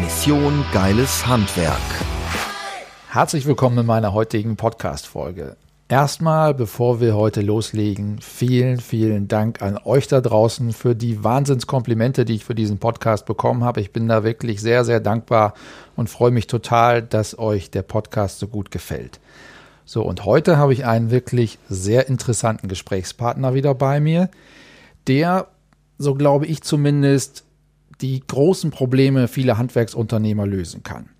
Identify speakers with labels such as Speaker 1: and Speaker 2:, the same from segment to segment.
Speaker 1: Mission Geiles Handwerk.
Speaker 2: Herzlich willkommen in meiner heutigen Podcast-Folge. Erstmal, bevor wir heute loslegen, vielen, vielen Dank an euch da draußen für die Wahnsinnskomplimente, die ich für diesen Podcast bekommen habe. Ich bin da wirklich sehr, sehr dankbar und freue mich total, dass euch der Podcast so gut gefällt. So, und heute habe ich einen wirklich sehr interessanten Gesprächspartner wieder bei mir, der, so glaube ich zumindest, die großen Probleme vieler Handwerksunternehmer lösen kann.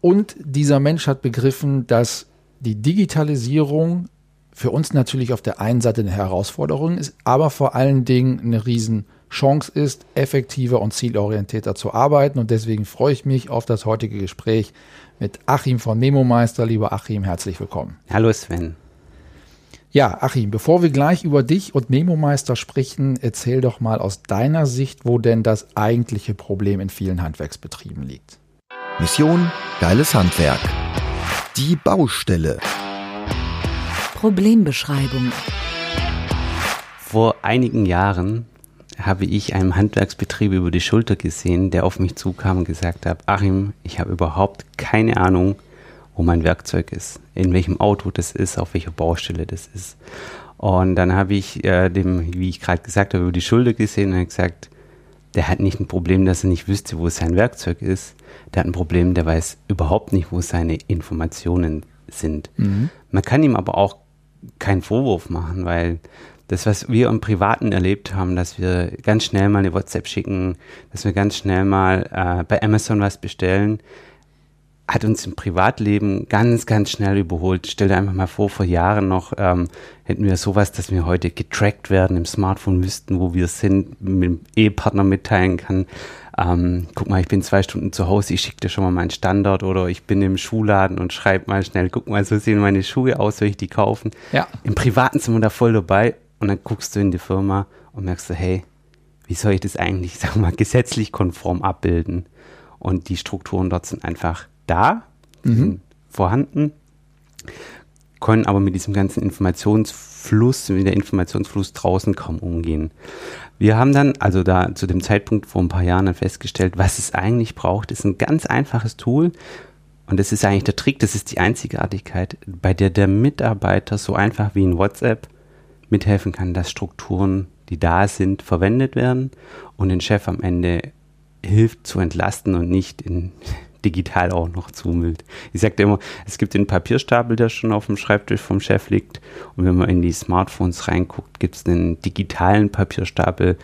Speaker 2: Und dieser Mensch hat begriffen, dass die Digitalisierung für uns natürlich auf der einen Seite eine Herausforderung ist, aber vor allen Dingen eine Riesenchance ist, effektiver und zielorientierter zu arbeiten. Und deswegen freue ich mich auf das heutige Gespräch mit Achim von Meister. Lieber Achim, herzlich willkommen.
Speaker 3: Hallo Sven.
Speaker 2: Ja, Achim, bevor wir gleich über dich und Meister sprechen, erzähl doch mal aus deiner Sicht, wo denn das eigentliche Problem in vielen Handwerksbetrieben liegt.
Speaker 1: Mission Geiles Handwerk. Die Baustelle.
Speaker 4: Problembeschreibung.
Speaker 3: Vor einigen Jahren habe ich einem Handwerksbetrieb über die Schulter gesehen, der auf mich zukam und gesagt hat, Achim, ich habe überhaupt keine Ahnung, wo mein Werkzeug ist, in welchem Auto das ist, auf welcher Baustelle das ist. Und dann habe ich äh, dem, wie ich gerade gesagt habe, über die Schulter gesehen und gesagt, der hat nicht ein Problem, dass er nicht wüsste, wo sein Werkzeug ist. Der hat ein Problem, der weiß überhaupt nicht, wo seine Informationen sind. Mhm. Man kann ihm aber auch keinen Vorwurf machen, weil das, was wir im Privaten erlebt haben, dass wir ganz schnell mal eine WhatsApp schicken, dass wir ganz schnell mal äh, bei Amazon was bestellen, hat uns im Privatleben ganz, ganz schnell überholt. Stell dir einfach mal vor, vor Jahren noch ähm, hätten wir sowas, dass wir heute getrackt werden im Smartphone, wüssten, wo wir sind, mit dem Ehepartner mitteilen kann. Ähm, guck mal, ich bin zwei Stunden zu Hause, ich schicke dir schon mal meinen Standard oder ich bin im Schuhladen und schreibe mal schnell, guck mal, so sehen meine Schuhe aus, soll ich die kaufen? Ja. Im Privaten sind wir da voll dabei und dann guckst du in die Firma und merkst du, hey, wie soll ich das eigentlich, sag mal, gesetzlich konform abbilden? Und die Strukturen dort sind einfach da, mhm. vorhanden, können aber mit diesem ganzen Informationsfluss, mit der Informationsfluss draußen kaum umgehen. Wir haben dann, also da zu dem Zeitpunkt vor ein paar Jahren dann festgestellt, was es eigentlich braucht, ist ein ganz einfaches Tool. Und das ist eigentlich der Trick, das ist die Einzigartigkeit, bei der der Mitarbeiter so einfach wie in WhatsApp mithelfen kann, dass Strukturen, die da sind, verwendet werden und den Chef am Ende hilft zu entlasten und nicht in digital auch noch zumüllt. Ich sagte immer, es gibt den Papierstapel, der schon auf dem Schreibtisch vom Chef liegt. Und wenn man in die Smartphones reinguckt, gibt es einen digitalen Papierstapel,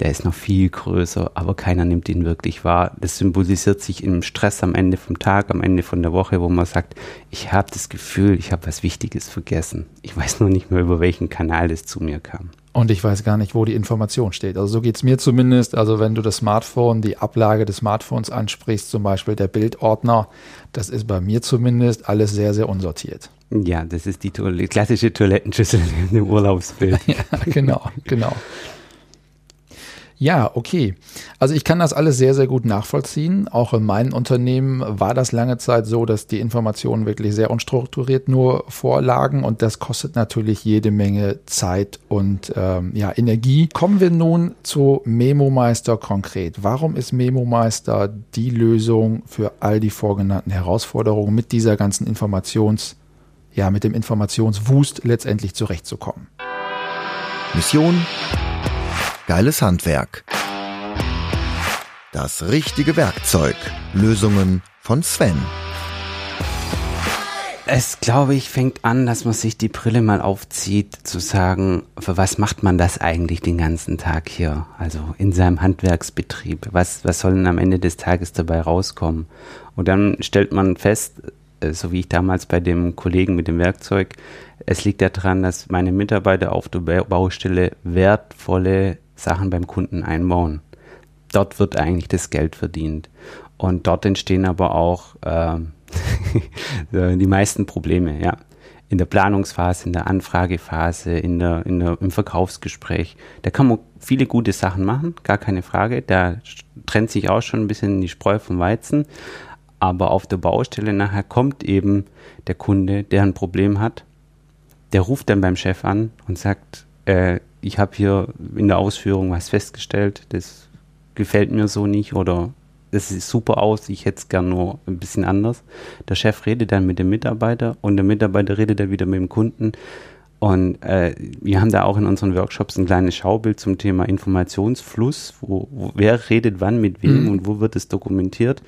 Speaker 3: der ist noch viel größer, aber keiner nimmt ihn wirklich wahr. Das symbolisiert sich im Stress am Ende vom Tag, am Ende von der Woche, wo man sagt, ich habe das Gefühl, ich habe was Wichtiges vergessen. Ich weiß nur nicht mehr, über welchen Kanal das zu mir kam.
Speaker 2: Und ich weiß gar nicht, wo die Information steht. Also so geht es mir zumindest. Also wenn du das Smartphone, die Ablage des Smartphones ansprichst, zum Beispiel der Bildordner, das ist bei mir zumindest alles sehr, sehr unsortiert.
Speaker 3: Ja, das ist die Toilette, klassische Toilettenschüssel im Urlaubsbild.
Speaker 2: ja, genau, genau. Ja, okay. Also ich kann das alles sehr, sehr gut nachvollziehen. Auch in meinem Unternehmen war das lange Zeit so, dass die Informationen wirklich sehr unstrukturiert nur vorlagen und das kostet natürlich jede Menge Zeit und ähm, ja, Energie. Kommen wir nun zu Memo-Meister konkret. Warum ist Memo-Meister die Lösung für all die vorgenannten Herausforderungen mit dieser ganzen Informations, ja, mit dem Informationswust letztendlich zurechtzukommen?
Speaker 1: Mission Geiles Handwerk. Das richtige Werkzeug. Lösungen von Sven.
Speaker 3: Es, glaube ich, fängt an, dass man sich die Brille mal aufzieht, zu sagen, für was macht man das eigentlich den ganzen Tag hier? Also in seinem Handwerksbetrieb. Was, was soll denn am Ende des Tages dabei rauskommen? Und dann stellt man fest, äh, so wie ich damals bei dem Kollegen mit dem Werkzeug, es liegt daran, dass meine Mitarbeiter auf der Baustelle wertvolle Sachen beim Kunden einbauen. Dort wird eigentlich das Geld verdient. Und dort entstehen aber auch äh, die meisten Probleme, ja. In der Planungsphase, in der Anfragephase, in der, in der, im Verkaufsgespräch. Da kann man viele gute Sachen machen, gar keine Frage. Da trennt sich auch schon ein bisschen die Spreu vom Weizen. Aber auf der Baustelle nachher kommt eben der Kunde, der ein Problem hat. Der ruft dann beim Chef an und sagt, äh, ich habe hier in der Ausführung was festgestellt, das gefällt mir so nicht oder das sieht super aus, ich hätte es gern nur ein bisschen anders. Der Chef redet dann mit dem Mitarbeiter und der Mitarbeiter redet dann wieder mit dem Kunden. Und äh, wir haben da auch in unseren Workshops ein kleines Schaubild zum Thema Informationsfluss, wo, wo wer redet wann mit wem mhm. und wo wird es dokumentiert.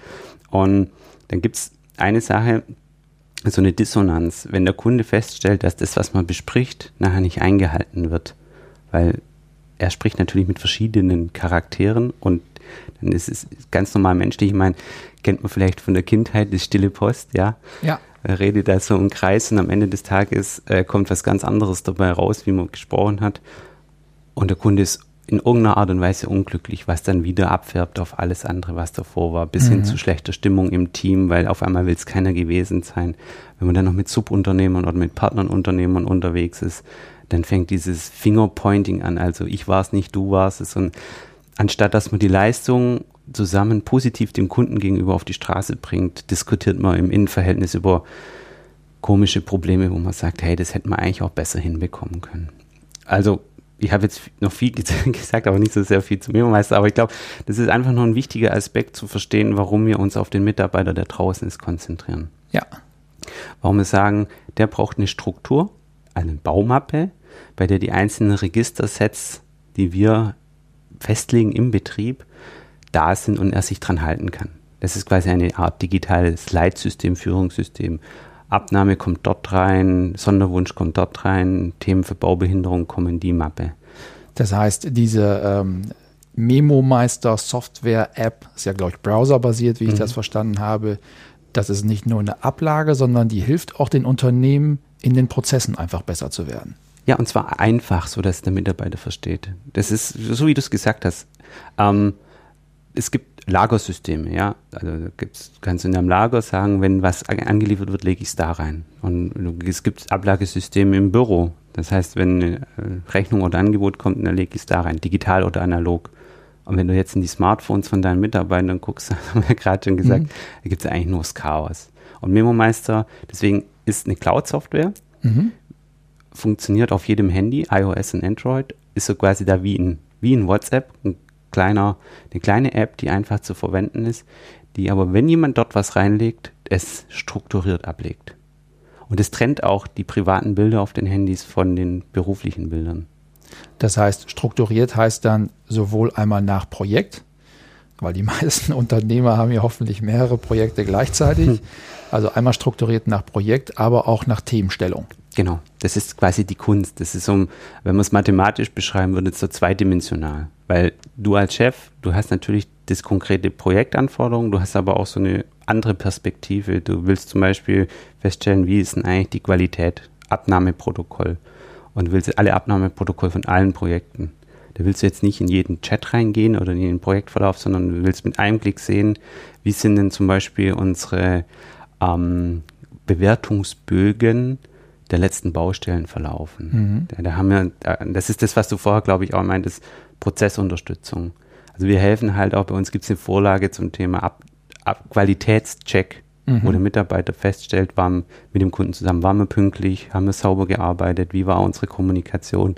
Speaker 3: Und dann gibt es eine Sache, so eine Dissonanz, wenn der Kunde feststellt, dass das, was man bespricht, nachher nicht eingehalten wird. Weil er spricht natürlich mit verschiedenen Charakteren und dann ist es ganz normal menschlich. Ich meine, kennt man vielleicht von der Kindheit, die stille Post, ja.
Speaker 2: Ja.
Speaker 3: Er redet da so im Kreis und am Ende des Tages äh, kommt was ganz anderes dabei raus, wie man gesprochen hat. Und der Kunde ist in irgendeiner Art und Weise unglücklich, was dann wieder abfärbt auf alles andere, was davor war, bis mhm. hin zu schlechter Stimmung im Team, weil auf einmal will es keiner gewesen sein. Wenn man dann noch mit Subunternehmern oder mit Partnernunternehmern unterwegs ist, dann fängt dieses Fingerpointing an, also ich war es nicht, du warst es und anstatt dass man die Leistung zusammen positiv dem Kunden gegenüber auf die Straße bringt, diskutiert man im Innenverhältnis über komische Probleme, wo man sagt, hey, das hätte man eigentlich auch besser hinbekommen können. Also ich habe jetzt noch viel gesagt, aber nicht so sehr viel zu mir, Meister, aber ich glaube, das ist einfach noch ein wichtiger Aspekt zu verstehen, warum wir uns auf den Mitarbeiter, der draußen ist, konzentrieren.
Speaker 2: Ja.
Speaker 3: Warum wir sagen, der braucht eine Struktur, eine Baumappe, bei der die einzelnen Registersets, die wir festlegen im Betrieb, da sind und er sich dran halten kann. Das ist quasi eine Art digitales Leitsystem, Führungssystem. Abnahme kommt dort rein, Sonderwunsch kommt dort rein, Themen für Baubehinderung kommen in die Mappe.
Speaker 2: Das heißt, diese ähm, Memo-Meister Software-App ist ja, glaube ich, browserbasiert, wie ich mhm. das verstanden habe. Das ist nicht nur eine Ablage, sondern die hilft auch den Unternehmen, in den Prozessen einfach besser zu werden.
Speaker 3: Ja, und zwar einfach, so dass der Mitarbeiter versteht. Das ist so, wie du es gesagt hast. Ähm, es gibt Lagersysteme, ja. Also kannst du in deinem Lager sagen, wenn was angeliefert wird, lege ich es da rein. Und es gibt Ablagesysteme im Büro. Das heißt, wenn eine äh, Rechnung oder Angebot kommt, dann lege ich es da rein, digital oder analog. Und wenn du jetzt in die Smartphones von deinen Mitarbeitern guckst, haben wir gerade schon gesagt, mhm. da gibt es eigentlich nur das Chaos. Und MemoMeister, deswegen ist eine Cloud-Software, mhm funktioniert auf jedem Handy, iOS und Android, ist so quasi da wie ein, wie ein WhatsApp, ein kleiner, eine kleine App, die einfach zu verwenden ist, die aber, wenn jemand dort was reinlegt, es strukturiert ablegt. Und es trennt auch die privaten Bilder auf den Handys von den beruflichen Bildern.
Speaker 2: Das heißt, strukturiert heißt dann sowohl einmal nach Projekt, weil die meisten Unternehmer haben ja hoffentlich mehrere Projekte gleichzeitig. Hm. Also einmal strukturiert nach Projekt, aber auch nach Themenstellung.
Speaker 3: Genau, das ist quasi die Kunst. Das ist so, wenn man es mathematisch beschreiben würde, so zweidimensional. Weil du als Chef, du hast natürlich das konkrete Projektanforderung, du hast aber auch so eine andere Perspektive. Du willst zum Beispiel feststellen, wie ist denn eigentlich die Qualität, Abnahmeprotokoll und willst alle Abnahmeprotokolle von allen Projekten. Da willst du jetzt nicht in jeden Chat reingehen oder in den Projektverlauf, sondern du willst mit einem Klick sehen, wie sind denn zum Beispiel unsere ähm, Bewertungsbögen der letzten Baustellen verlaufen. Mhm. Da, da, haben wir, das ist das, was du vorher, glaube ich, auch meintest, Prozessunterstützung. Also wir helfen halt auch, bei uns gibt es eine Vorlage zum Thema Ab, Ab Qualitätscheck, mhm. wo der Mitarbeiter feststellt, waren mit dem Kunden zusammen, waren wir pünktlich, haben wir sauber gearbeitet, wie war unsere Kommunikation,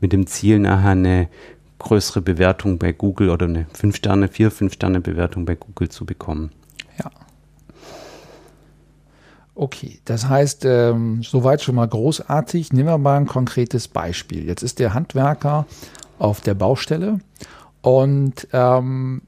Speaker 3: mit dem Ziel nachher eine größere Bewertung bei Google oder eine 5-Sterne, 4-5-Sterne-Bewertung bei Google zu bekommen.
Speaker 2: Okay, das heißt, ähm, soweit schon mal großartig. Nehmen wir mal ein konkretes Beispiel. Jetzt ist der Handwerker auf der Baustelle und ähm,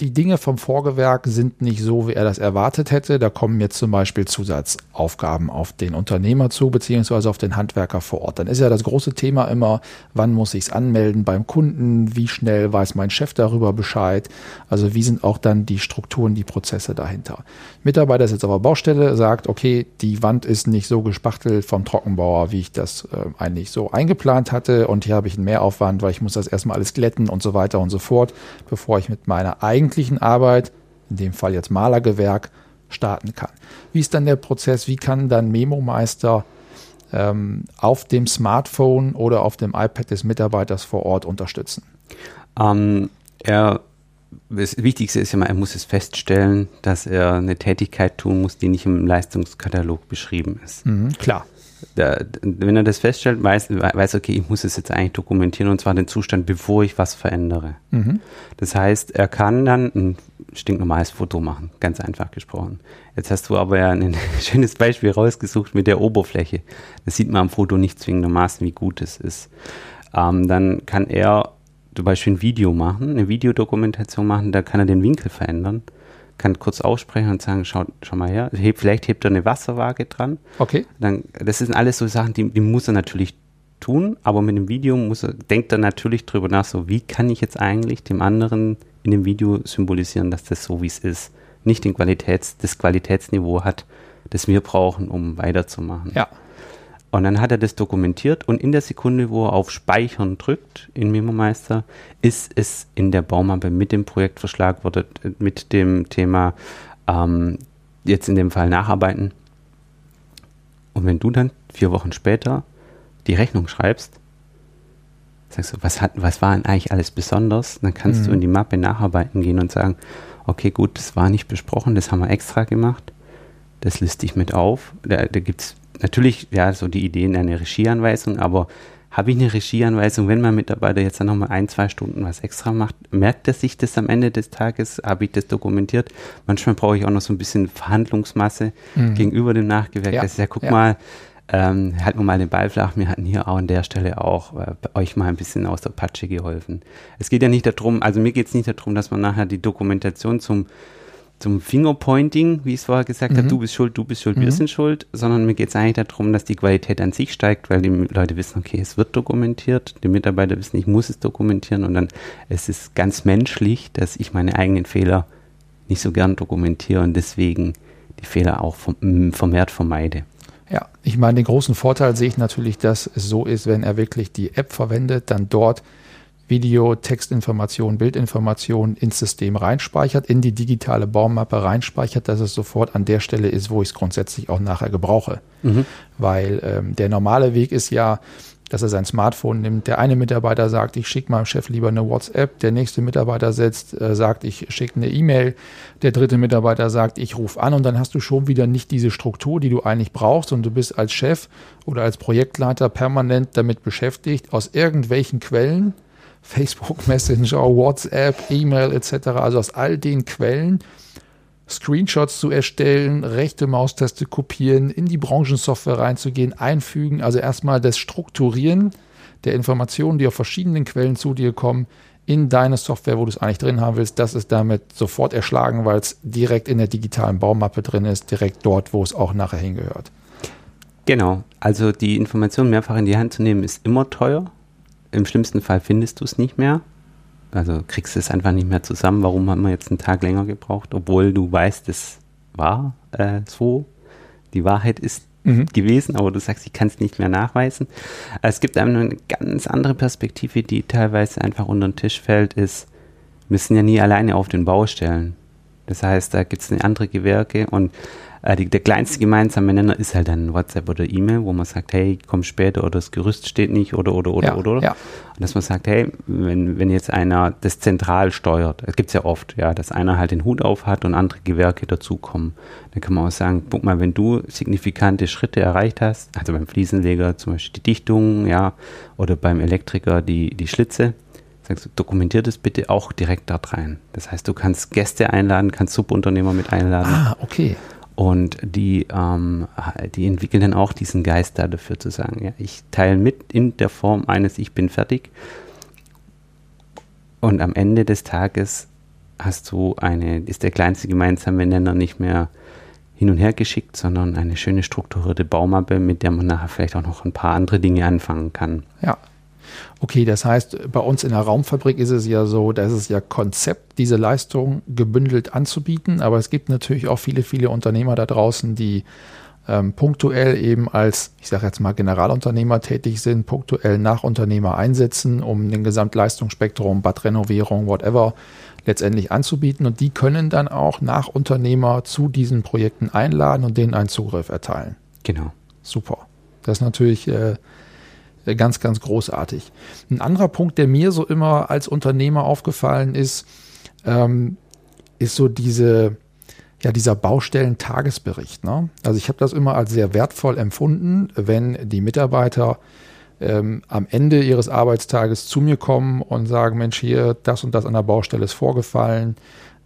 Speaker 2: die Dinge vom Vorgewerk sind nicht so, wie er das erwartet hätte. Da kommen jetzt zum Beispiel Zusatzaufgaben auf den Unternehmer zu, beziehungsweise auf den Handwerker vor Ort. Dann ist ja das große Thema immer, wann muss ich es anmelden beim Kunden? Wie schnell weiß mein Chef darüber Bescheid? Also wie sind auch dann die Strukturen, die Prozesse dahinter? Mitarbeiter ist jetzt auf der Baustelle, sagt, okay, die Wand ist nicht so gespachtelt vom Trockenbauer, wie ich das äh, eigentlich so eingeplant hatte. Und hier habe ich einen Mehraufwand, weil ich muss das erstmal alles glätten und so weiter und so fort, bevor ich mit meiner eigenen eigentlichen Arbeit in dem Fall jetzt Malergewerk, starten kann. Wie ist dann der Prozess? Wie kann dann Memo-Meister ähm, auf dem Smartphone oder auf dem iPad des Mitarbeiters vor Ort unterstützen?
Speaker 3: Ähm, er, das Wichtigste ist ja mal, er muss es feststellen, dass er eine Tätigkeit tun muss, die nicht im Leistungskatalog beschrieben ist.
Speaker 2: Mhm, klar.
Speaker 3: Da, wenn er das feststellt, weiß, weiß, okay, ich muss es jetzt eigentlich dokumentieren und zwar den Zustand, bevor ich was verändere. Mhm. Das heißt, er kann dann ein stinknormales Foto machen, ganz einfach gesprochen. Jetzt hast du aber ja ein schönes Beispiel rausgesucht mit der Oberfläche. Das sieht man am Foto nicht zwingendermaßen, wie gut es ist. Ähm, dann kann er zum Beispiel ein Video machen, eine Videodokumentation machen, da kann er den Winkel verändern, kann kurz aussprechen und sagen, schau, schau mal her, heb, vielleicht hebt er eine Wasserwaage dran.
Speaker 2: Okay.
Speaker 3: Dann, das sind alles so Sachen, die, die muss er natürlich tun, aber mit dem Video muss er, denkt er natürlich drüber nach, so wie kann ich jetzt eigentlich dem anderen in dem Video symbolisieren, dass das so wie es ist, nicht den Qualitäts, das Qualitätsniveau hat, das wir brauchen, um weiterzumachen.
Speaker 2: Ja.
Speaker 3: Und dann hat er das dokumentiert und in der Sekunde, wo er auf Speichern drückt in MemoMeister, ist es in der Baumappe mit dem Projekt verschlagwortet, mit dem Thema ähm, jetzt in dem Fall nacharbeiten. Und wenn du dann vier Wochen später die Rechnung schreibst, sagst du, was, hat, was war denn eigentlich alles besonders? Dann kannst mhm. du in die Mappe nacharbeiten gehen und sagen, okay, gut, das war nicht besprochen, das haben wir extra gemacht, das liste ich mit auf. Da, da gibt es natürlich ja so die Ideen einer Regieanweisung, aber habe ich eine Regieanweisung, wenn mein Mitarbeiter jetzt dann nochmal ein, zwei Stunden was extra macht, merkt er sich das am Ende des Tages, habe ich das dokumentiert. Manchmal brauche ich auch noch so ein bisschen Verhandlungsmasse mhm. gegenüber dem Nachgewerk. Ja. Das ist ja, guck ja. mal, ähm, halten wir mal den Ball flach. Wir hatten hier auch an der Stelle auch äh, euch mal ein bisschen aus der Patsche geholfen. Es geht ja nicht darum, also mir geht es nicht darum, dass man nachher die Dokumentation zum, zum Fingerpointing, wie ich es vorher gesagt mhm. habe, du bist schuld, du bist schuld, mhm. wir sind schuld, sondern mir geht es eigentlich darum, dass die Qualität an sich steigt, weil die Leute wissen, okay, es wird dokumentiert, die Mitarbeiter wissen, ich muss es dokumentieren und dann es ist ganz menschlich, dass ich meine eigenen Fehler nicht so gern dokumentiere und deswegen die Fehler auch vermehrt vermeide.
Speaker 2: Ja, ich meine, den großen Vorteil sehe ich natürlich, dass es so ist, wenn er wirklich die App verwendet, dann dort Video, Textinformation, Bildinformation ins System reinspeichert, in die digitale Baummappe reinspeichert, dass es sofort an der Stelle ist, wo ich es grundsätzlich auch nachher gebrauche. Mhm. Weil ähm, der normale Weg ist ja, dass er sein Smartphone nimmt. Der eine Mitarbeiter sagt, ich schicke meinem Chef lieber eine WhatsApp. Der nächste Mitarbeiter setzt, äh, sagt, ich schicke eine E-Mail. Der dritte Mitarbeiter sagt, ich rufe an. Und dann hast du schon wieder nicht diese Struktur, die du eigentlich brauchst. Und du bist als Chef oder als Projektleiter permanent damit beschäftigt, aus irgendwelchen Quellen, Facebook Messenger, WhatsApp, E-Mail etc., also aus all den Quellen, Screenshots zu erstellen, rechte Maustaste kopieren, in die Branchensoftware reinzugehen, einfügen, also erstmal das Strukturieren der Informationen, die auf verschiedenen Quellen zu dir kommen, in deine Software, wo du es eigentlich drin haben willst, das ist damit sofort erschlagen, weil es direkt in der digitalen Baumappe drin ist, direkt dort, wo es auch nachher hingehört.
Speaker 3: Genau, also die Information mehrfach in die Hand zu nehmen, ist immer teuer. Im schlimmsten Fall findest du es nicht mehr. Also kriegst du es einfach nicht mehr zusammen. Warum haben wir jetzt einen Tag länger gebraucht, obwohl du weißt, es war äh, so. Die Wahrheit ist mhm. gewesen, aber du sagst, ich kann es nicht mehr nachweisen. Es gibt einem eine ganz andere Perspektive, die teilweise einfach unter den Tisch fällt, ist, wir sind ja nie alleine auf den Baustellen. Das heißt, da gibt es andere Gewerke und äh, die, der kleinste gemeinsame Nenner ist halt dann WhatsApp oder E-Mail, wo man sagt, hey, komm später oder das Gerüst steht nicht oder oder oder
Speaker 2: ja,
Speaker 3: oder.
Speaker 2: Ja.
Speaker 3: Und dass man sagt, hey, wenn, wenn jetzt einer das zentral steuert, das gibt es ja oft, ja, dass einer halt den Hut auf hat und andere Gewerke dazukommen, dann kann man auch sagen, guck mal, wenn du signifikante Schritte erreicht hast, also beim Fliesenleger zum Beispiel die Dichtung, ja, oder beim Elektriker die, die Schlitze, sagst du, dokumentier das bitte auch direkt dort rein. Das heißt, du kannst Gäste einladen, kannst Subunternehmer mit einladen.
Speaker 2: Ah, okay.
Speaker 3: Und die, ähm, die entwickeln dann auch diesen Geist da dafür zu sagen, ja, ich teile mit in der Form eines Ich bin fertig. Und am Ende des Tages hast du eine, ist der kleinste gemeinsame Nenner nicht mehr hin und her geschickt, sondern eine schöne strukturierte Baumappe, mit der man nachher vielleicht auch noch ein paar andere Dinge anfangen kann.
Speaker 2: Ja, Okay, das heißt, bei uns in der Raumfabrik ist es ja so, dass es ja Konzept, diese Leistung gebündelt anzubieten, aber es gibt natürlich auch viele, viele Unternehmer da draußen, die ähm, punktuell eben als, ich sage jetzt mal, Generalunternehmer tätig sind, punktuell Nachunternehmer einsetzen, um den Gesamtleistungsspektrum, Badrenovierung, whatever, letztendlich anzubieten. Und die können dann auch Nachunternehmer zu diesen Projekten einladen und denen einen Zugriff erteilen.
Speaker 3: Genau.
Speaker 2: Super. Das ist natürlich äh, ganz, ganz großartig. Ein anderer Punkt, der mir so immer als Unternehmer aufgefallen ist, ähm, ist so diese, ja, dieser Baustellen-Tagesbericht. Ne? Also ich habe das immer als sehr wertvoll empfunden, wenn die Mitarbeiter ähm, am Ende ihres Arbeitstages zu mir kommen und sagen, Mensch, hier, das und das an der Baustelle ist vorgefallen.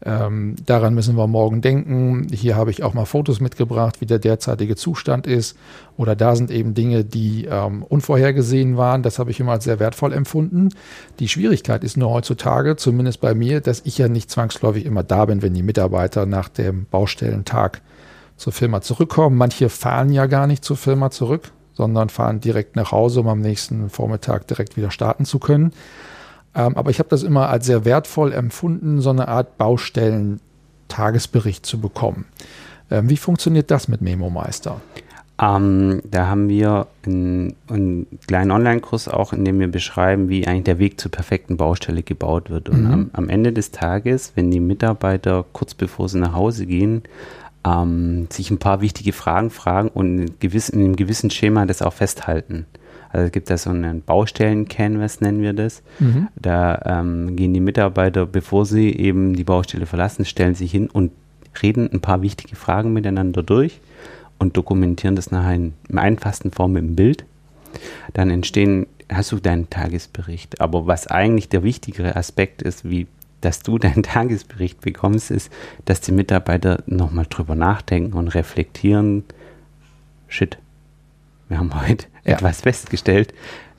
Speaker 2: Ähm, daran müssen wir morgen denken. Hier habe ich auch mal Fotos mitgebracht, wie der derzeitige Zustand ist. Oder da sind eben Dinge, die ähm, unvorhergesehen waren. Das habe ich immer als sehr wertvoll empfunden. Die Schwierigkeit ist nur heutzutage, zumindest bei mir, dass ich ja nicht zwangsläufig immer da bin, wenn die Mitarbeiter nach dem Baustellentag zur Firma zurückkommen. Manche fahren ja gar nicht zur Firma zurück, sondern fahren direkt nach Hause, um am nächsten Vormittag direkt wieder starten zu können. Ähm, aber ich habe das immer als sehr wertvoll empfunden, so eine Art Baustellen-Tagesbericht zu bekommen. Ähm, wie funktioniert das mit Memo Meister?
Speaker 3: Ähm, da haben wir einen, einen kleinen Online-Kurs auch, in dem wir beschreiben, wie eigentlich der Weg zur perfekten Baustelle gebaut wird. Und mhm. am, am, Ende des Tages, wenn die Mitarbeiter kurz bevor sie nach Hause gehen, ähm, sich ein paar wichtige Fragen fragen und in, gewissen, in einem gewissen Schema das auch festhalten. Also es gibt da so einen Baustellen-Canvas, nennen wir das. Mhm. Da ähm, gehen die Mitarbeiter, bevor sie eben die Baustelle verlassen, stellen sich hin und reden ein paar wichtige Fragen miteinander durch und dokumentieren das nachher in, in einfachsten Form im Bild. Dann entstehen, hast du deinen Tagesbericht. Aber was eigentlich der wichtigere Aspekt ist, wie dass du deinen Tagesbericht bekommst, ist, dass die Mitarbeiter nochmal drüber nachdenken und reflektieren. Shit, wir haben heute ja. etwas festgestellt.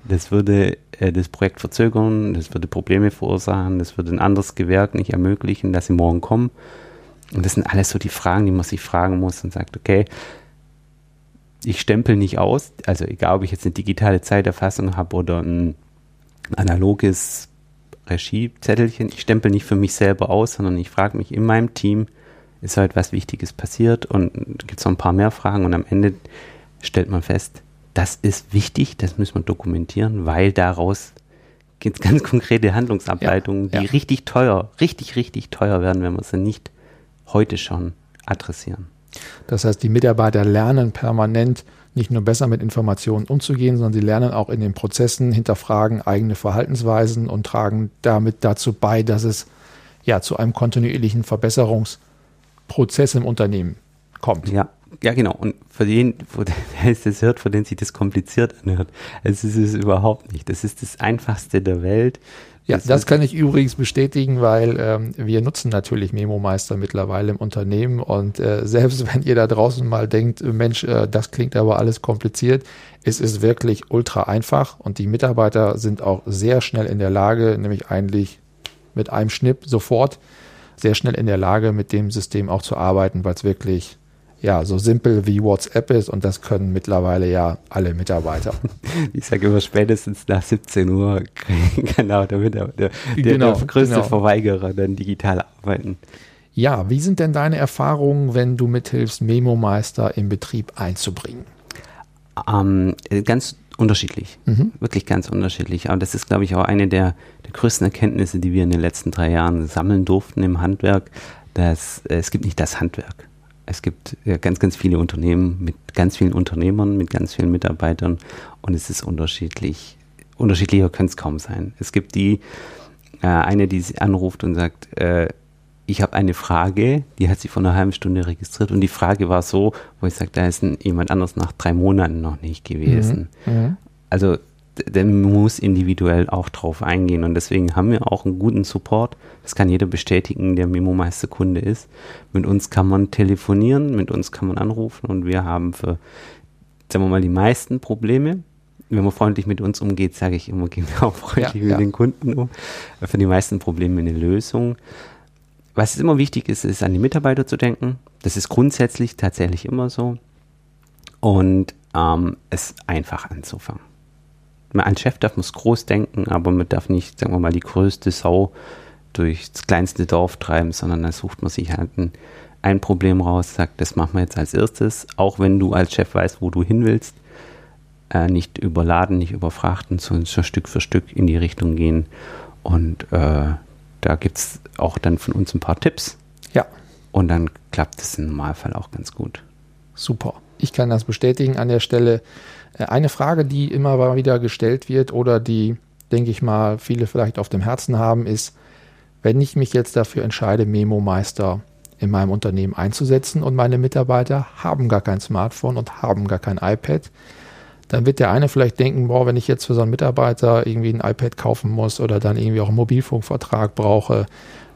Speaker 3: Das würde äh, das Projekt verzögern, das würde Probleme verursachen, das würde ein anderes Gewerk nicht ermöglichen, dass sie morgen kommen. Und das sind alles so die Fragen, die man sich fragen muss und sagt, okay, ich stempel nicht aus, also egal, ob ich jetzt eine digitale Zeiterfassung habe oder ein analoges Regiezettelchen, ich stempel nicht für mich selber aus, sondern ich frage mich in meinem Team, ist heute was Wichtiges passiert und gibt es noch ein paar mehr Fragen und am Ende stellt man fest, das ist wichtig, das muss man dokumentieren, weil daraus gibt es ganz konkrete Handlungsableitungen, ja, ja. die richtig teuer, richtig, richtig teuer werden, wenn wir sie nicht heute schon adressieren.
Speaker 2: Das heißt, die Mitarbeiter lernen permanent nicht nur besser mit Informationen umzugehen, sondern sie lernen auch in den Prozessen, hinterfragen eigene Verhaltensweisen und tragen damit dazu bei, dass es ja zu einem kontinuierlichen Verbesserungsprozess im Unternehmen kommt.
Speaker 3: Ja, ja, genau. Und für den, wo der es das hört, für den sich das kompliziert anhört, es ist es überhaupt nicht. Das ist das Einfachste der Welt.
Speaker 2: Ja, das, das kann ich übrigens bestätigen, weil ähm, wir nutzen natürlich Memo-Meister mittlerweile im Unternehmen und äh, selbst wenn ihr da draußen mal denkt, Mensch, äh, das klingt aber alles kompliziert, es ist wirklich ultra einfach und die Mitarbeiter sind auch sehr schnell in der Lage, nämlich eigentlich mit einem Schnipp sofort sehr schnell in der Lage, mit dem System auch zu arbeiten, weil es wirklich ja, so simpel wie WhatsApp ist und das können mittlerweile ja alle Mitarbeiter.
Speaker 3: Ich sage immer spätestens nach 17 Uhr, genau, damit der, der, genau, der größte genau. Verweigerer dann digital arbeiten.
Speaker 2: Ja, wie sind denn deine Erfahrungen, wenn du mithilfst, Memo-Meister im Betrieb einzubringen?
Speaker 3: Ähm, ganz unterschiedlich, mhm. wirklich ganz unterschiedlich. Aber das ist, glaube ich, auch eine der, der größten Erkenntnisse, die wir in den letzten drei Jahren sammeln durften im Handwerk, dass äh, es gibt nicht das Handwerk es gibt ganz, ganz viele Unternehmen mit ganz vielen Unternehmern, mit ganz vielen Mitarbeitern und es ist unterschiedlich. Unterschiedlicher könnte es kaum sein. Es gibt die, äh, eine, die sie anruft und sagt, äh, ich habe eine Frage, die hat sie vor einer halben Stunde registriert und die Frage war so, wo ich sage, da ist jemand anders nach drei Monaten noch nicht gewesen. Mhm. Mhm. Also der muss individuell auch drauf eingehen und deswegen haben wir auch einen guten Support. Das kann jeder bestätigen, der Memo-Meister Kunde ist. Mit uns kann man telefonieren, mit uns kann man anrufen und wir haben für, sagen wir mal, die meisten Probleme. Wenn man freundlich mit uns umgeht, sage ich immer, gehen wir auch freundlich ja, mit ja. den Kunden um. Für die meisten Probleme eine Lösung. Was immer wichtig ist, ist an die Mitarbeiter zu denken. Das ist grundsätzlich tatsächlich immer so. Und ähm, es einfach anzufangen ein Chef darf muss groß denken, aber man darf nicht, sagen wir mal, die größte Sau durchs kleinste Dorf treiben, sondern da sucht man sich halt einen, ein Problem raus, sagt, das machen wir jetzt als erstes, auch wenn du als Chef weißt, wo du hin willst, äh, nicht überladen, nicht überfrachten, sondern so Stück für Stück in die Richtung gehen. Und äh, da gibt es auch dann von uns ein paar Tipps.
Speaker 2: Ja.
Speaker 3: Und dann klappt es im Normalfall auch ganz gut.
Speaker 2: Super. Ich kann das bestätigen an der Stelle. Äh, eine Frage, die immer wieder gestellt wird oder die, denke ich mal, viele vielleicht auf dem Herzen haben, ist, wenn ich mich jetzt dafür entscheide, Memo Meister in meinem Unternehmen einzusetzen und meine Mitarbeiter haben gar kein Smartphone und haben gar kein iPad, dann wird der eine vielleicht denken, boah, wenn ich jetzt für so einen Mitarbeiter irgendwie ein iPad kaufen muss oder dann irgendwie auch einen Mobilfunkvertrag brauche,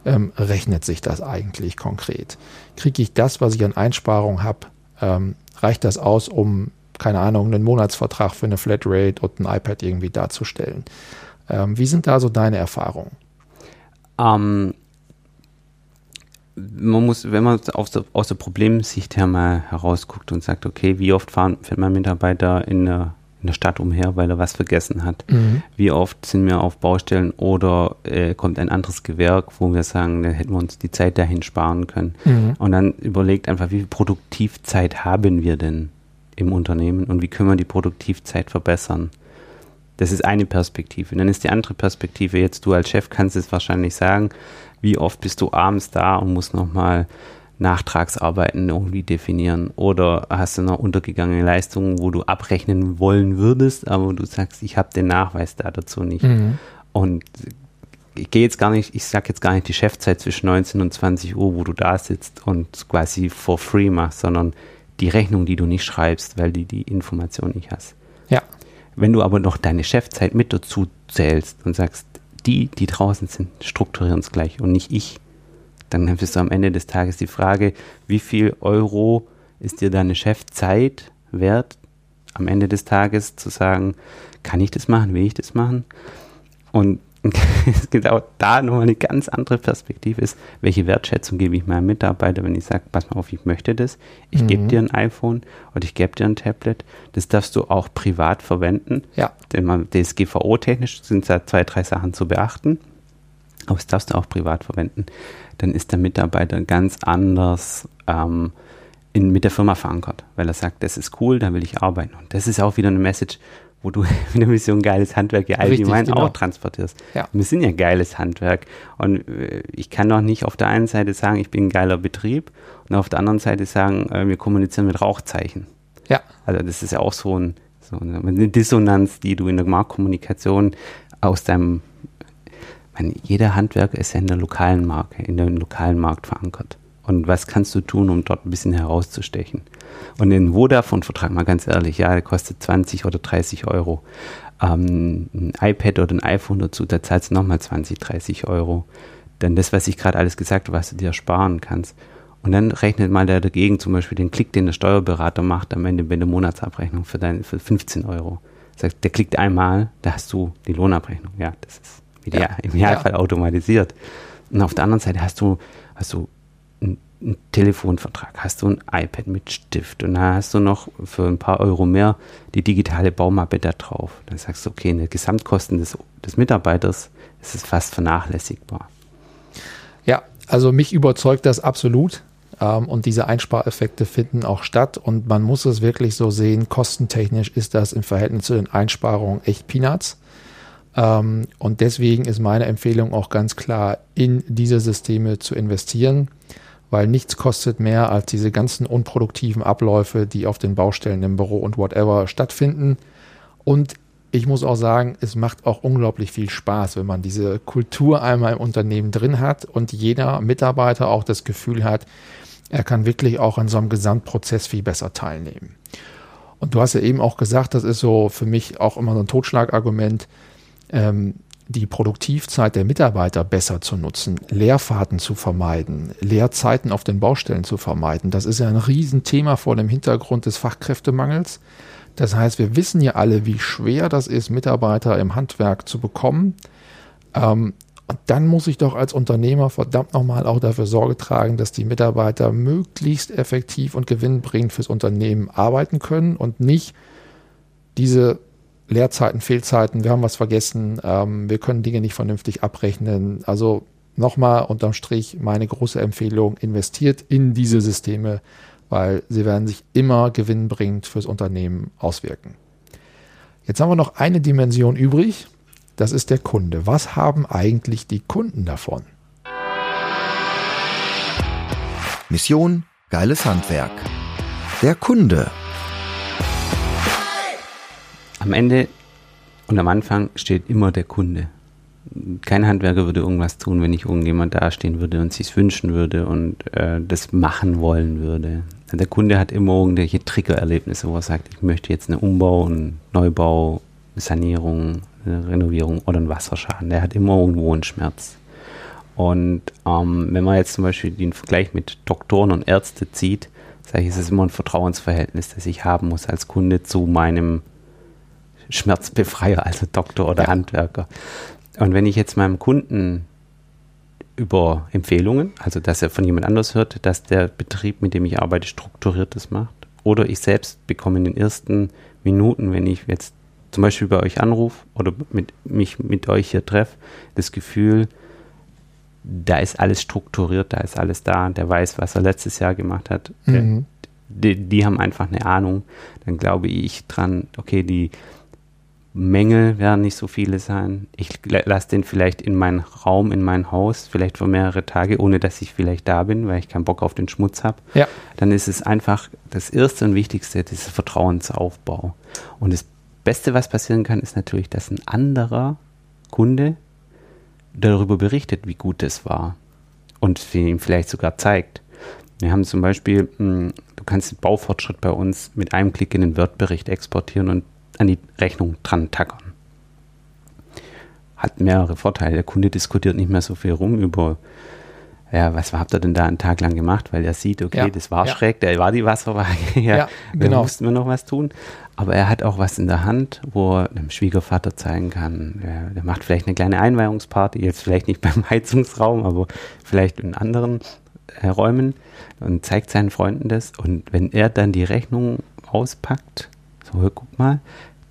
Speaker 2: ähm, rechnet sich das eigentlich konkret? Kriege ich das, was ich an Einsparungen habe, ähm, reicht das aus, um, keine Ahnung, einen Monatsvertrag für eine Flatrate und ein iPad irgendwie darzustellen? Ähm, wie sind da so deine Erfahrungen?
Speaker 3: Ähm, man muss, wenn man aus der, aus der Problemsicht her mal herausguckt und sagt, okay, wie oft fahren, fährt mein Mitarbeiter in der, in der Stadt umher, weil er was vergessen hat? Mhm. Wie oft sind wir auf Baustellen oder äh, kommt ein anderes Gewerk, wo wir sagen, da hätten wir uns die Zeit dahin sparen können. Mhm. Und dann überlegt einfach, wie viel Produktivzeit haben wir denn im Unternehmen und wie können wir die Produktivzeit verbessern? Das ist eine Perspektive. Und dann ist die andere Perspektive, jetzt du als Chef kannst es wahrscheinlich sagen, wie oft bist du abends da und musst nochmal Nachtragsarbeiten irgendwie definieren? Oder hast du noch untergegangene Leistungen, wo du abrechnen wollen würdest, aber du sagst, ich habe den Nachweis da dazu nicht. Mhm. Und ich gehe jetzt gar nicht, ich sage jetzt gar nicht die Chefzeit zwischen 19 und 20 Uhr, wo du da sitzt und quasi for free machst, sondern die Rechnung, die du nicht schreibst, weil du die Information nicht hast.
Speaker 2: Ja.
Speaker 3: Wenn du aber noch deine Chefzeit mit dazu zählst und sagst, die, die draußen sind, strukturieren es gleich und nicht ich. Dann bist du am Ende des Tages die Frage, wie viel Euro ist dir deine Chefzeit wert, am Ende des Tages zu sagen, kann ich das machen, will ich das machen? Und genau da nochmal eine ganz andere Perspektive ist, welche Wertschätzung gebe ich meinem Mitarbeiter, wenn ich sage, pass mal auf, ich möchte das, ich mhm. gebe dir ein iPhone oder ich gebe dir ein Tablet, das darfst du auch privat verwenden.
Speaker 2: Ja.
Speaker 3: Denn DSGVO-technisch sind da zwei, drei Sachen zu beachten, aber das darfst du auch privat verwenden. Dann ist der Mitarbeiter ganz anders ähm, in, mit der Firma verankert, weil er sagt, das ist cool, da will ich arbeiten. Und das ist auch wieder eine Message, wo du mit der Mission geiles Handwerk ja allgemein genau. auch transportierst. Ja. Wir sind ja geiles Handwerk. Und äh, ich kann doch nicht auf der einen Seite sagen, ich bin ein geiler Betrieb und auf der anderen Seite sagen, äh, wir kommunizieren mit Rauchzeichen.
Speaker 2: Ja.
Speaker 3: Also das ist ja auch so, ein, so eine Dissonanz, die du in der Marktkommunikation aus deinem, meine, jeder Handwerker ist ja in der lokalen Marke, in dem lokalen Markt verankert. Und was kannst du tun, um dort ein bisschen herauszustechen? Und den Vodafone-Vertrag, mal ganz ehrlich, ja, der kostet 20 oder 30 Euro. Ähm, ein iPad oder ein iPhone dazu, da zahlst du nochmal 20, 30 Euro. Denn das, was ich gerade alles gesagt habe, was du dir sparen kannst. Und dann rechnet mal der dagegen zum Beispiel den Klick, den der Steuerberater macht am Ende bei der Monatsabrechnung für, dein, für 15 Euro. Sagt, der klickt einmal, da hast du die Lohnabrechnung. Ja, das ist ja, im Idealfall ja. automatisiert. Und auf der anderen Seite hast du, hast du einen Telefonvertrag, hast du ein iPad mit Stift und dann hast du noch für ein paar Euro mehr die digitale Baumappe da drauf. Dann sagst du, okay, in den Gesamtkosten des, des Mitarbeiters ist es fast vernachlässigbar.
Speaker 2: Ja, also mich überzeugt das absolut. Ähm, und diese Einspareffekte finden auch statt. Und man muss es wirklich so sehen, kostentechnisch ist das im Verhältnis zu den Einsparungen echt Peanuts. Ähm, und deswegen ist meine Empfehlung auch ganz klar, in diese Systeme zu investieren weil nichts kostet mehr als diese ganzen unproduktiven Abläufe, die auf den Baustellen im Büro und whatever stattfinden. Und ich muss auch sagen, es macht auch unglaublich viel Spaß, wenn man diese Kultur einmal im Unternehmen drin hat und jeder Mitarbeiter auch das Gefühl hat, er kann wirklich auch an so einem Gesamtprozess viel besser teilnehmen. Und du hast ja eben auch gesagt, das ist so für mich auch immer so ein Totschlagargument. Ähm, die Produktivzeit der Mitarbeiter besser zu nutzen, Leerfahrten zu vermeiden, Leerzeiten auf den Baustellen zu vermeiden. Das ist ja ein Riesenthema vor dem Hintergrund des Fachkräftemangels. Das heißt, wir wissen ja alle, wie schwer das ist, Mitarbeiter im Handwerk zu bekommen. Ähm, und dann muss ich doch als Unternehmer verdammt nochmal auch dafür Sorge tragen, dass die Mitarbeiter möglichst effektiv und gewinnbringend fürs Unternehmen arbeiten können und nicht diese Leerzeiten, Fehlzeiten, wir haben was vergessen, ähm, wir können Dinge nicht vernünftig abrechnen. Also nochmal unterm Strich meine große Empfehlung, investiert in diese Systeme, weil sie werden sich immer gewinnbringend fürs Unternehmen auswirken. Jetzt haben wir noch eine Dimension übrig, das ist der Kunde. Was haben eigentlich die Kunden davon?
Speaker 1: Mission, geiles Handwerk. Der Kunde.
Speaker 3: Am Ende und am Anfang steht immer der Kunde. Kein Handwerker würde irgendwas tun, wenn nicht irgendjemand dastehen würde und sich wünschen würde und äh, das machen wollen würde. Der Kunde hat immer irgendwelche Triggererlebnisse, wo er sagt, ich möchte jetzt einen Umbau, einen Neubau, eine Sanierung, eine Renovierung oder einen Wasserschaden. Der hat immer irgendwo einen Schmerz. Und ähm, wenn man jetzt zum Beispiel den Vergleich mit Doktoren und Ärzte zieht, sage ich, ist es immer ein Vertrauensverhältnis, das ich haben muss als Kunde zu meinem Schmerzbefreier, also Doktor oder ja. Handwerker. Und wenn ich jetzt meinem Kunden über Empfehlungen, also dass er von jemand anders hört, dass der Betrieb, mit dem ich arbeite, strukturiertes macht, oder ich selbst bekomme in den ersten Minuten, wenn ich jetzt zum Beispiel bei euch anrufe oder mit, mich mit euch hier treffe, das Gefühl, da ist alles strukturiert, da ist alles da, der weiß, was er letztes Jahr gemacht hat. Mhm. Die, die, haben einfach eine Ahnung. Dann glaube ich dran, okay, die, Mängel werden nicht so viele sein. Ich lasse den vielleicht in meinen Raum, in mein Haus, vielleicht für mehrere Tage, ohne dass ich vielleicht da bin, weil ich keinen Bock auf den Schmutz habe. Ja. Dann ist es einfach das Erste und Wichtigste, dieser Vertrauensaufbau. Und das Beste, was passieren kann, ist natürlich, dass ein anderer Kunde darüber berichtet, wie gut es war. Und ihm vielleicht sogar zeigt. Wir haben zum Beispiel, hm, du kannst den Baufortschritt bei uns mit einem Klick in den Word-Bericht exportieren und an die Rechnung dran tackern. Hat mehrere Vorteile. Der Kunde diskutiert nicht mehr so viel rum über, ja, was habt ihr denn da einen Tag lang gemacht, weil er sieht, okay, ja, das war ja. schräg, da war die Wasserwaage, ja, ja genau. da mussten wir noch was tun. Aber er hat auch was in der Hand, wo er dem Schwiegervater zeigen kann, der, der macht vielleicht eine kleine Einweihungsparty, jetzt vielleicht nicht beim Heizungsraum, aber vielleicht in anderen äh, Räumen und zeigt seinen Freunden das. Und wenn er dann die Rechnung auspackt, so, guck mal,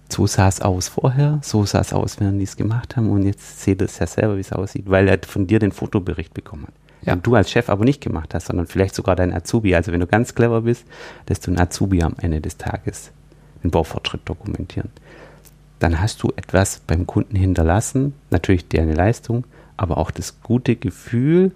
Speaker 3: so sah es aus vorher, so sah es aus, während die es gemacht haben und jetzt seht ihr es ja selber, wie es aussieht, weil er von dir den Fotobericht bekommen hat. Ja. Und du als Chef aber nicht gemacht hast, sondern vielleicht sogar dein Azubi. Also wenn du ganz clever bist, lässt du ein Azubi am Ende des Tages den Baufortschritt dokumentieren. Dann hast du etwas beim Kunden hinterlassen, natürlich deine Leistung, aber auch das gute Gefühl,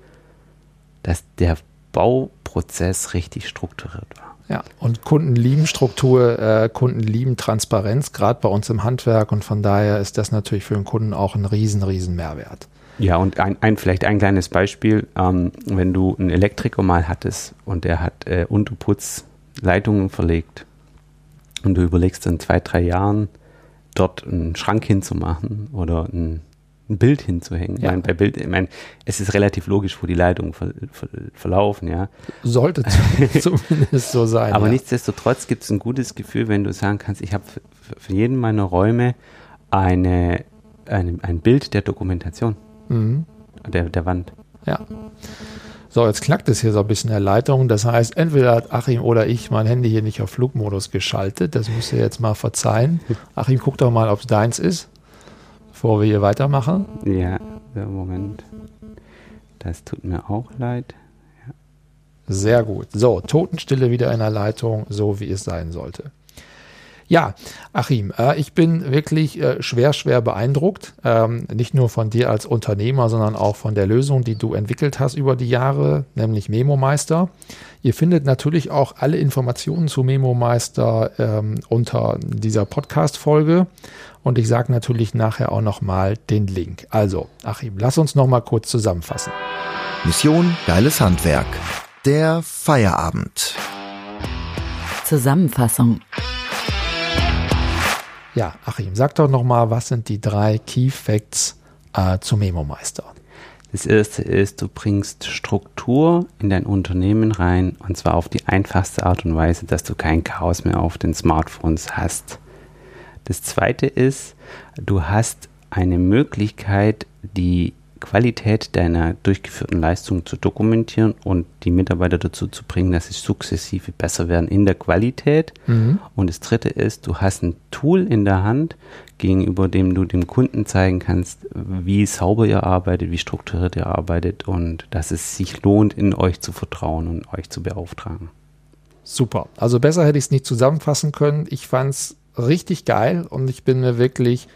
Speaker 3: dass der Bauprozess richtig strukturiert war.
Speaker 2: Ja, und Kunden lieben Struktur, äh, Kunden lieben Transparenz, gerade bei uns im Handwerk. Und von daher ist das natürlich für den Kunden auch ein riesen, riesen Mehrwert.
Speaker 3: Ja, und ein, ein vielleicht ein kleines Beispiel, ähm, wenn du einen Elektriker mal hattest und der hat äh, Unterputzleitungen verlegt und du überlegst in zwei, drei Jahren dort einen Schrank hinzumachen oder ein ein Bild hinzuhängen. Ja. Ich meine, bei Bild, ich meine, es ist relativ logisch, wo die Leitungen ver, ver, verlaufen, ja.
Speaker 2: Sollte zumindest so sein.
Speaker 3: Aber ja. nichtsdestotrotz gibt es ein gutes Gefühl, wenn du sagen kannst, ich habe für, jeden meiner Räume eine, eine, ein Bild der Dokumentation mhm. der, der Wand.
Speaker 2: Ja. So, jetzt knackt es hier so ein bisschen der Leitung. Das heißt, entweder hat Achim oder ich mein Handy hier nicht auf Flugmodus geschaltet. Das müsst ihr jetzt mal verzeihen. Achim, guck doch mal, ob es deins ist bevor wir hier weitermachen?
Speaker 3: Ja, Moment. Das tut mir auch leid. Ja.
Speaker 2: Sehr gut. So, Totenstille wieder in der Leitung, so wie es sein sollte. Ja, Achim, äh, ich bin wirklich äh, schwer, schwer beeindruckt. Ähm, nicht nur von dir als Unternehmer, sondern auch von der Lösung, die du entwickelt hast über die Jahre, nämlich Memo Meister. Ihr findet natürlich auch alle Informationen zu Memo Meister ähm, unter dieser Podcast-Folge. Und ich sage natürlich nachher auch nochmal den Link. Also, Achim, lass uns nochmal kurz zusammenfassen.
Speaker 1: Mission Geiles Handwerk. Der Feierabend.
Speaker 4: Zusammenfassung.
Speaker 2: Ja, Achim, sag doch nochmal, was sind die drei Key Facts äh, zum Memo-Meister?
Speaker 3: Das erste ist, du bringst Struktur in dein Unternehmen rein und zwar auf die einfachste Art und Weise, dass du kein Chaos mehr auf den Smartphones hast. Das zweite ist, du hast eine Möglichkeit, die Qualität deiner durchgeführten Leistung zu dokumentieren und die Mitarbeiter dazu zu bringen, dass sie sukzessive besser werden in der Qualität. Mhm. Und das dritte ist, du hast ein Tool in der Hand, gegenüber dem du dem Kunden zeigen kannst, wie sauber ihr arbeitet, wie strukturiert ihr arbeitet und dass es sich lohnt, in euch zu vertrauen und euch zu beauftragen.
Speaker 2: Super. Also besser hätte ich es nicht zusammenfassen können. Ich fand es richtig geil und ich bin mir wirklich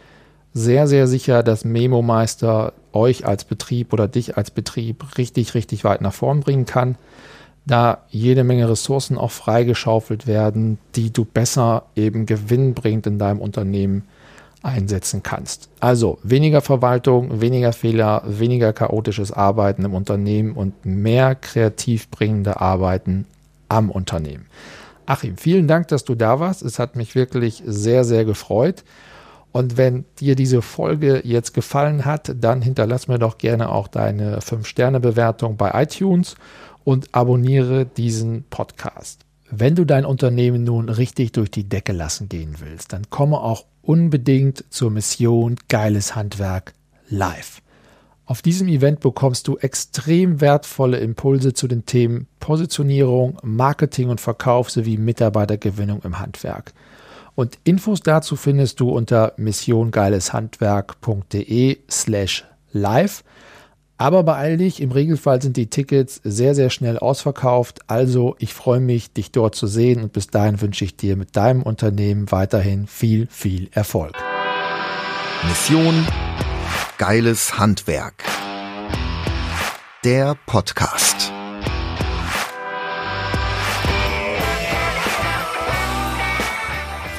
Speaker 2: sehr, sehr sicher, dass Memo Meister euch als Betrieb oder dich als Betrieb richtig, richtig weit nach vorn bringen kann, da jede Menge Ressourcen auch freigeschaufelt werden, die du besser eben gewinnbringend in deinem Unternehmen einsetzen kannst. Also weniger Verwaltung, weniger Fehler, weniger chaotisches Arbeiten im Unternehmen und mehr kreativ bringende Arbeiten am Unternehmen. Achim, vielen Dank, dass du da warst. Es hat mich wirklich sehr, sehr gefreut. Und wenn dir diese Folge jetzt gefallen hat, dann hinterlass mir doch gerne auch deine 5-Sterne-Bewertung bei iTunes und abonniere diesen Podcast. Wenn du dein Unternehmen nun richtig durch die Decke lassen gehen willst, dann komme auch unbedingt zur Mission Geiles Handwerk live. Auf diesem Event bekommst du extrem wertvolle Impulse zu den Themen Positionierung, Marketing und Verkauf sowie Mitarbeitergewinnung im Handwerk. Und Infos dazu findest du unter missiongeileshandwerk.de slash live. Aber beeil dich, im Regelfall sind die Tickets sehr, sehr schnell ausverkauft. Also ich freue mich, dich dort zu sehen und bis dahin wünsche ich dir mit deinem Unternehmen weiterhin viel, viel Erfolg.
Speaker 1: Mission Geiles Handwerk. Der Podcast.